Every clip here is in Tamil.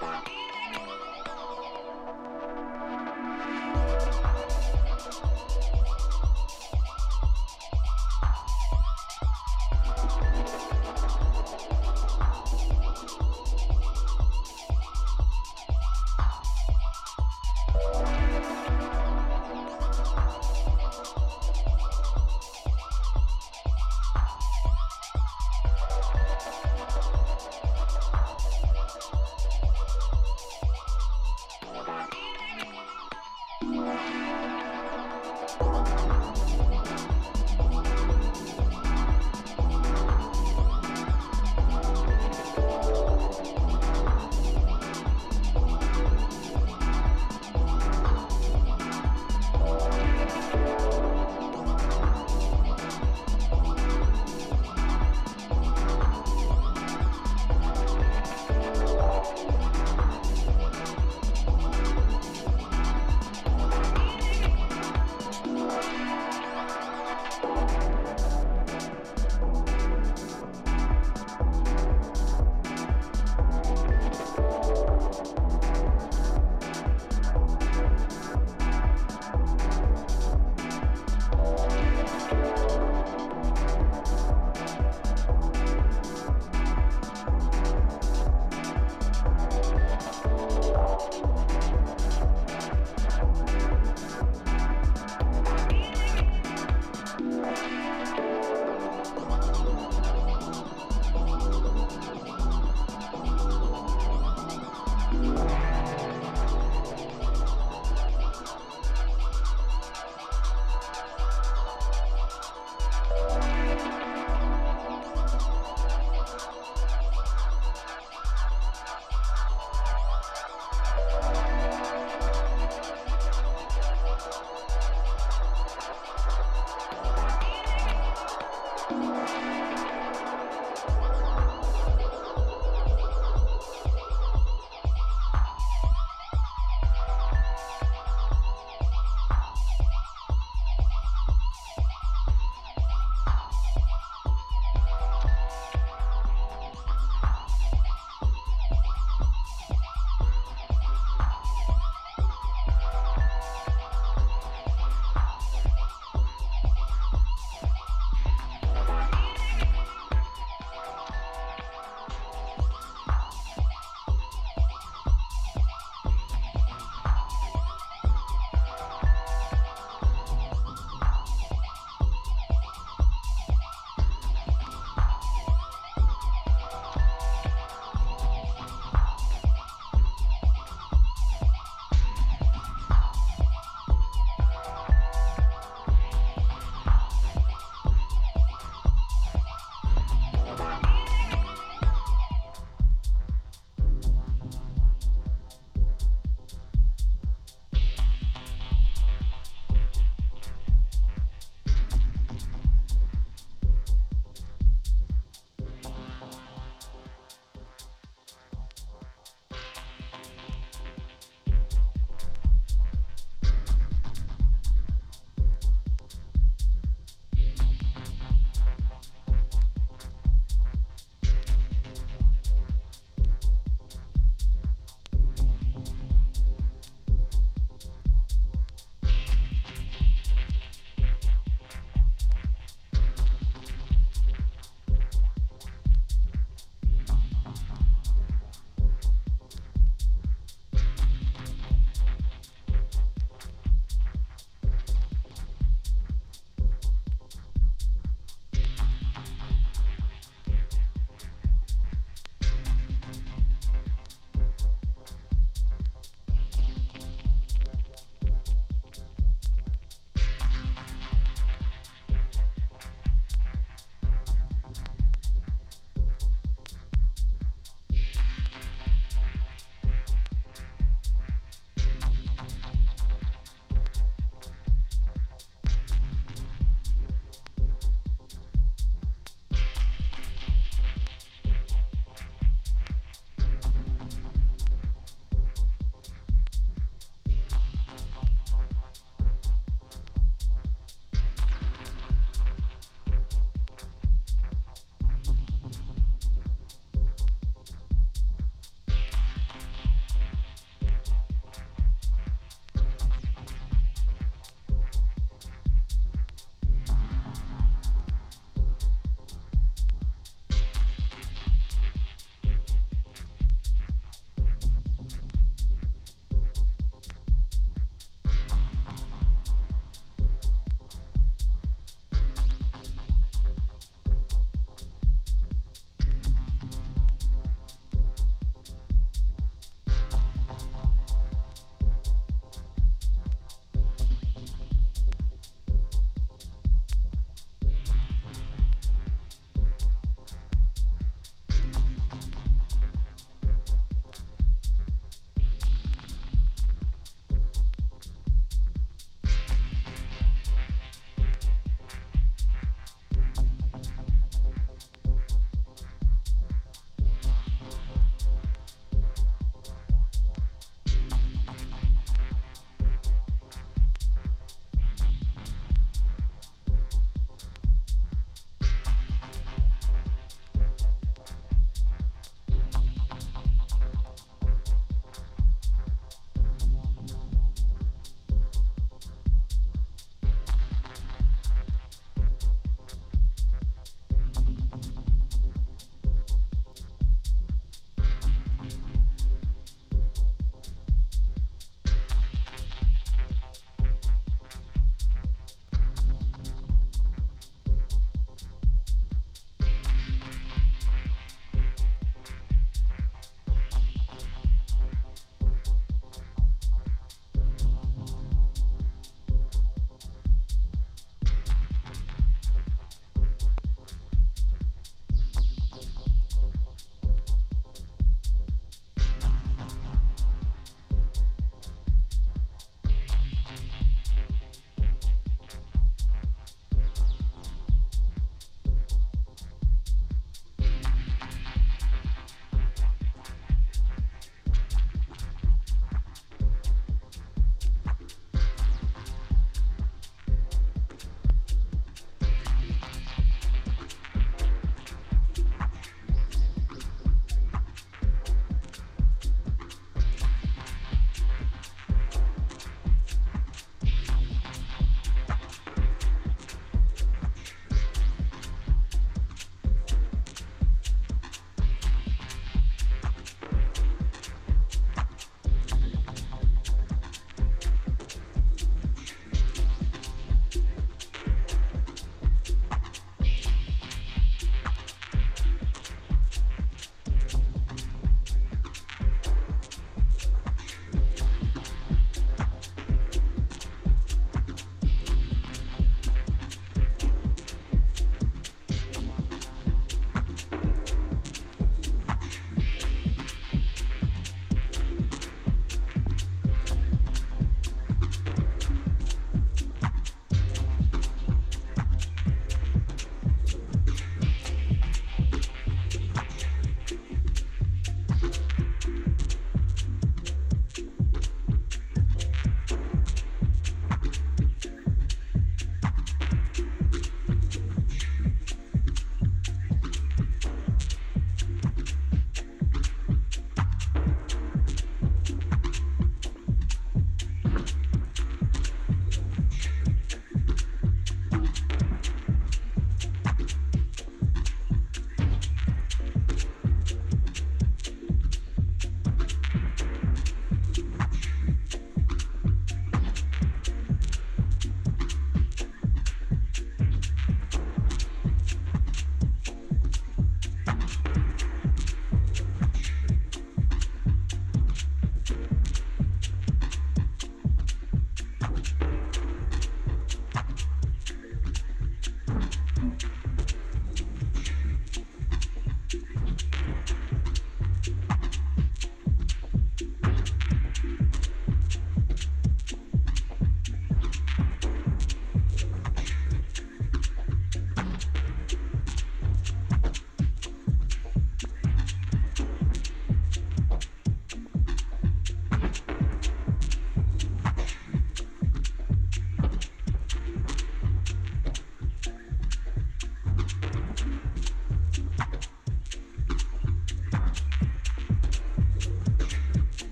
Bye.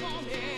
come on.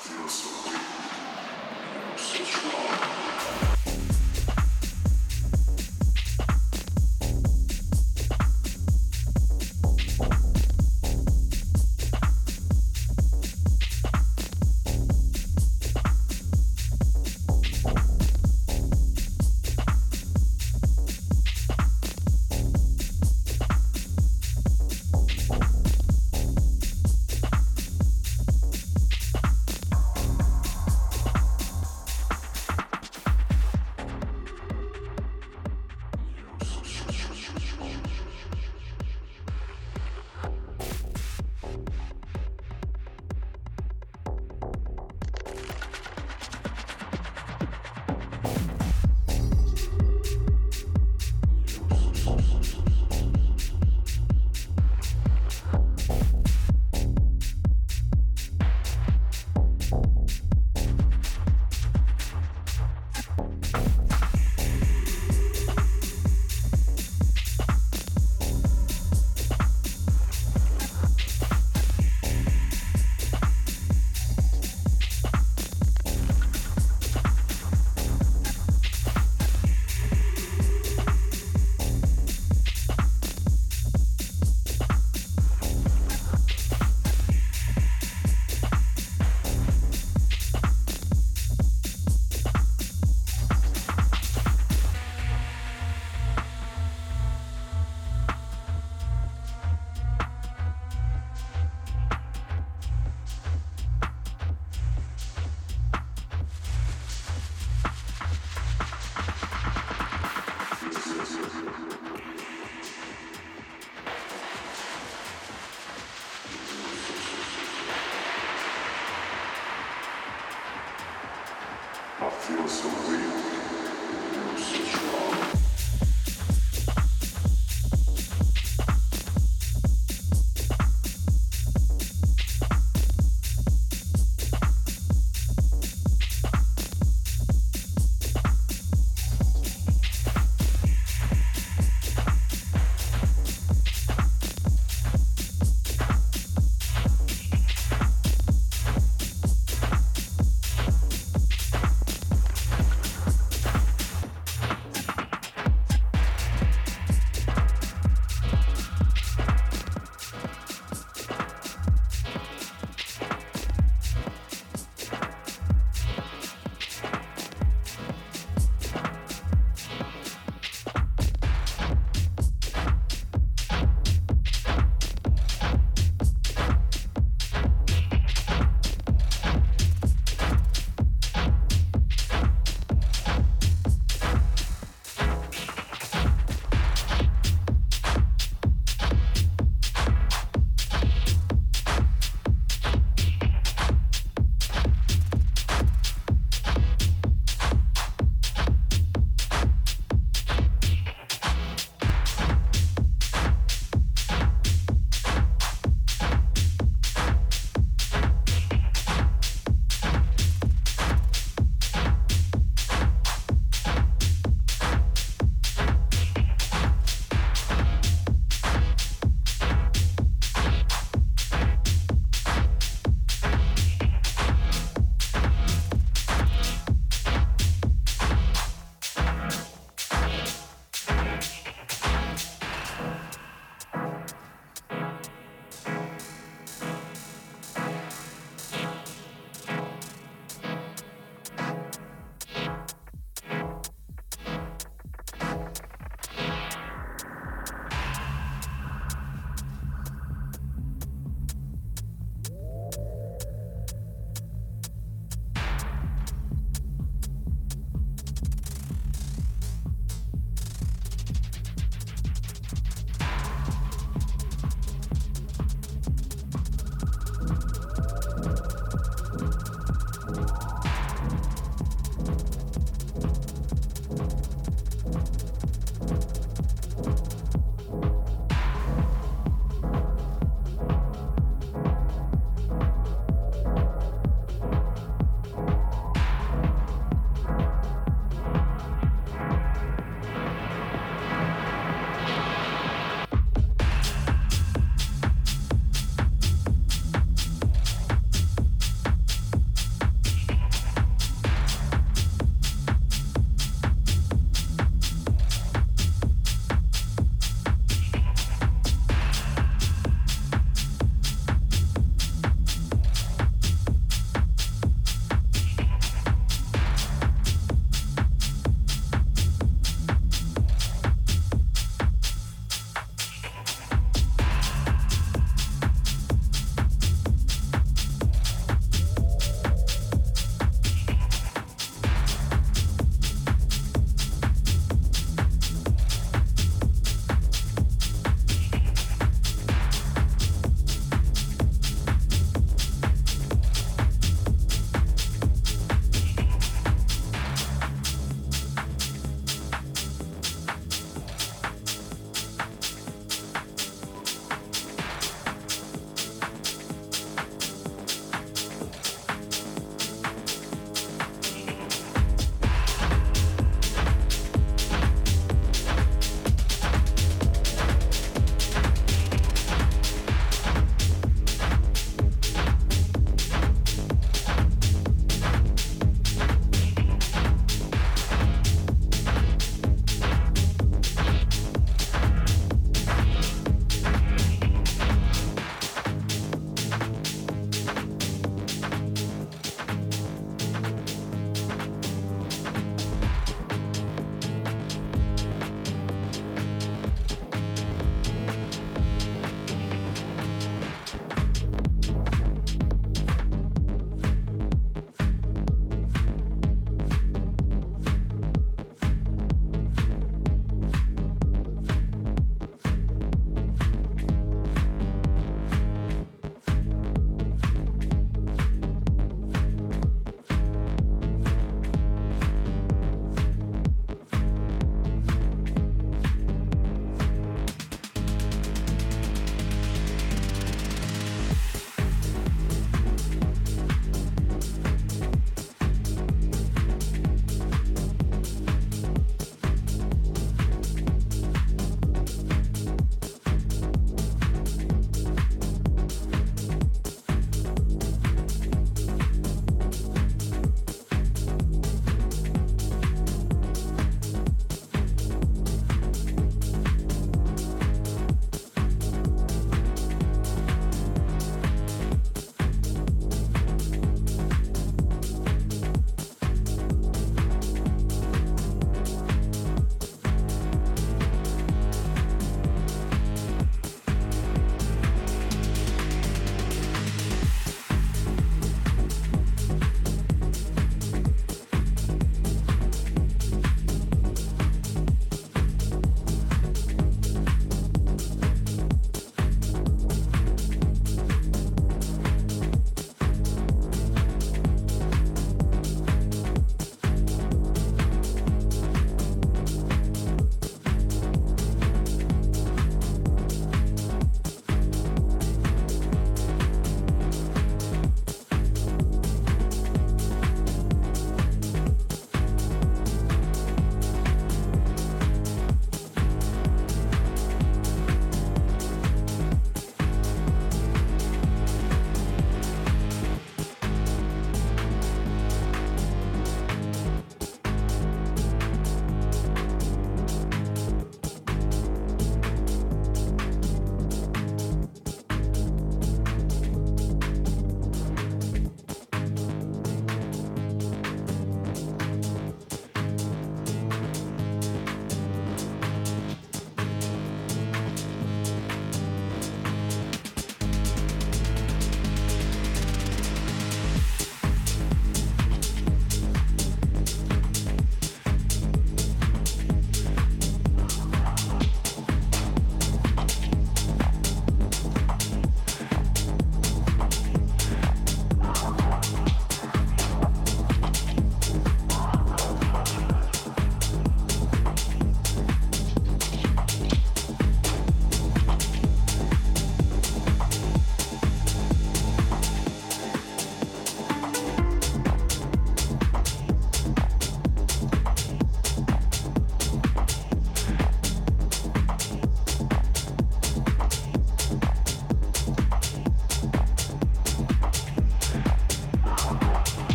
Feel so. It's wrong.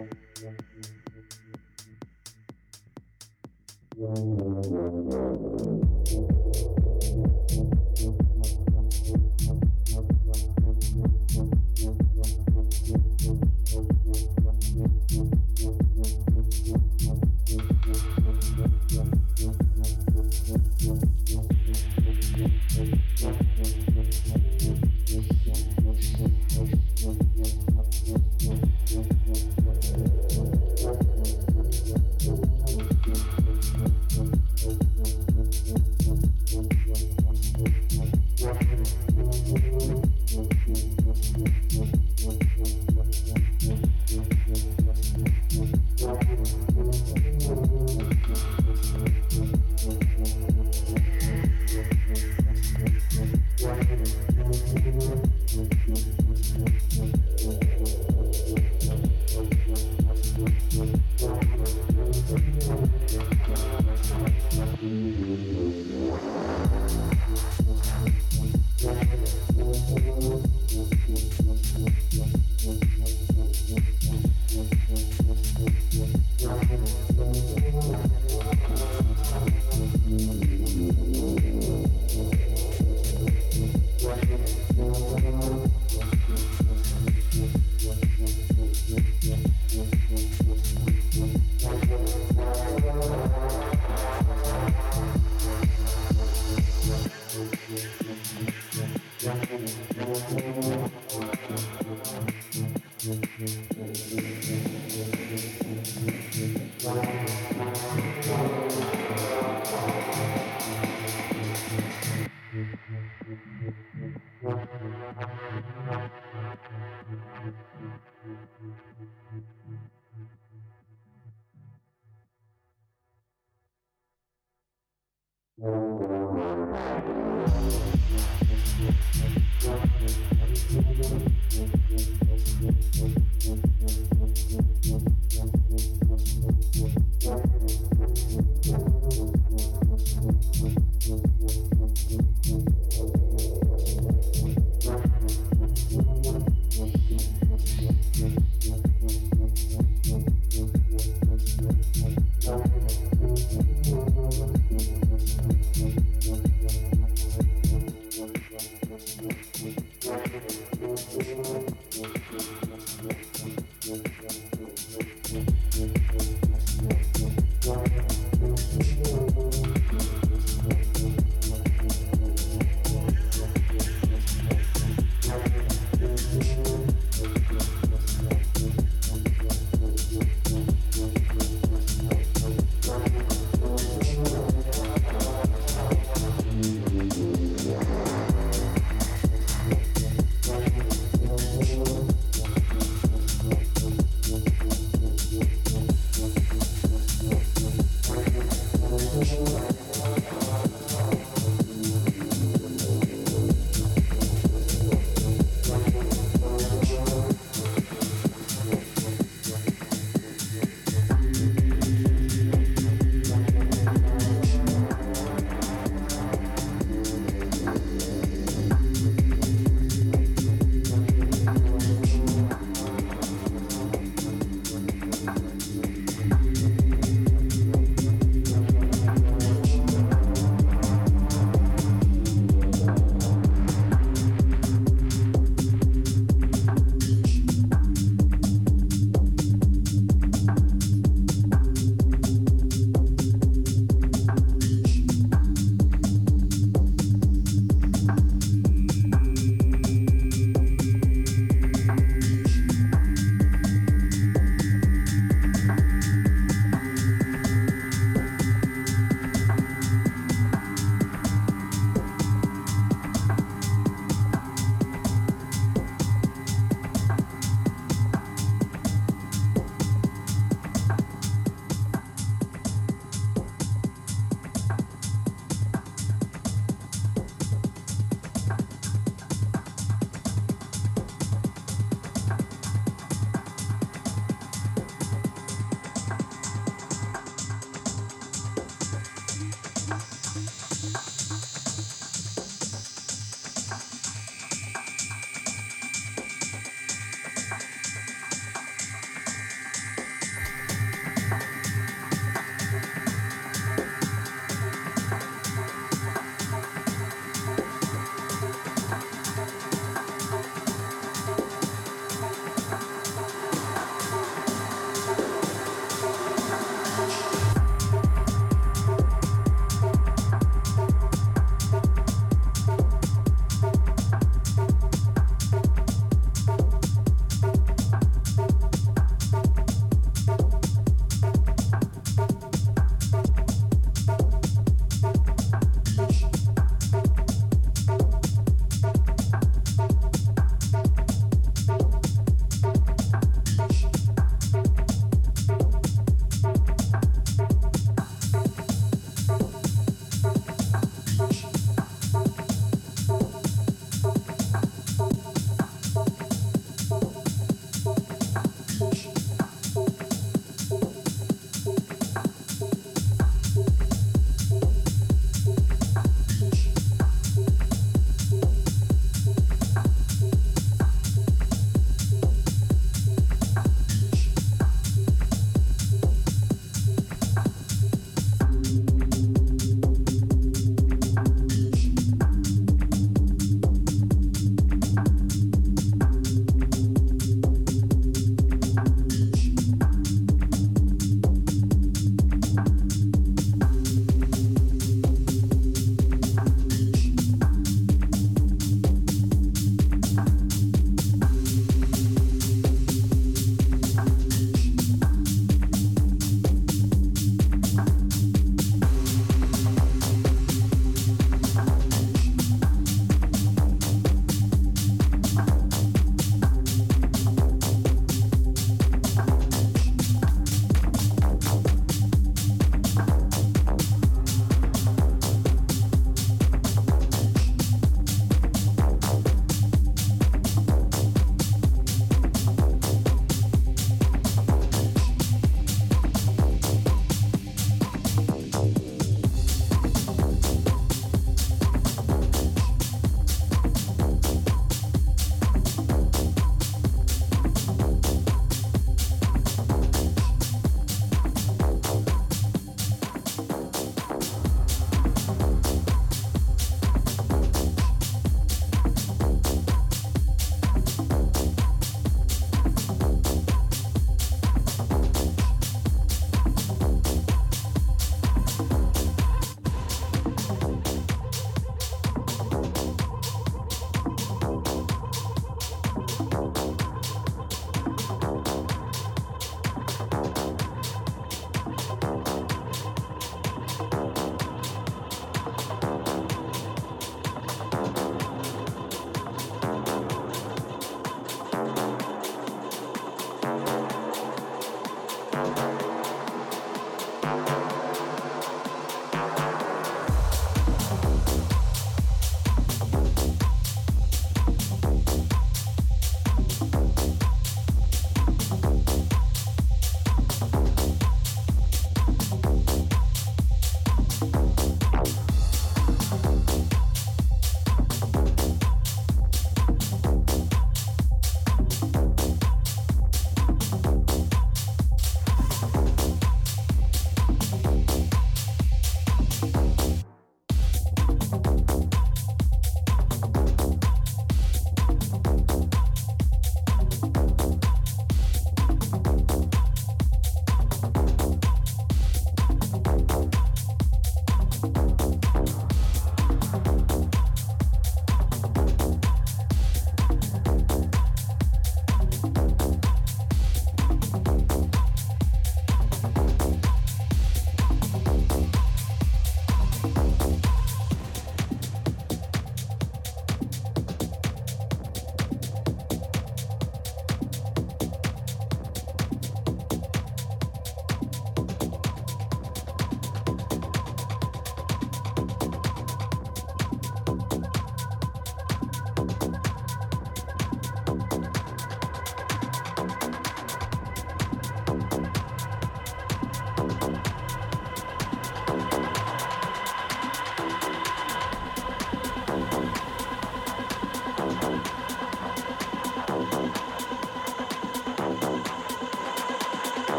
Mm-hmm.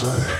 say.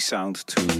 Sound to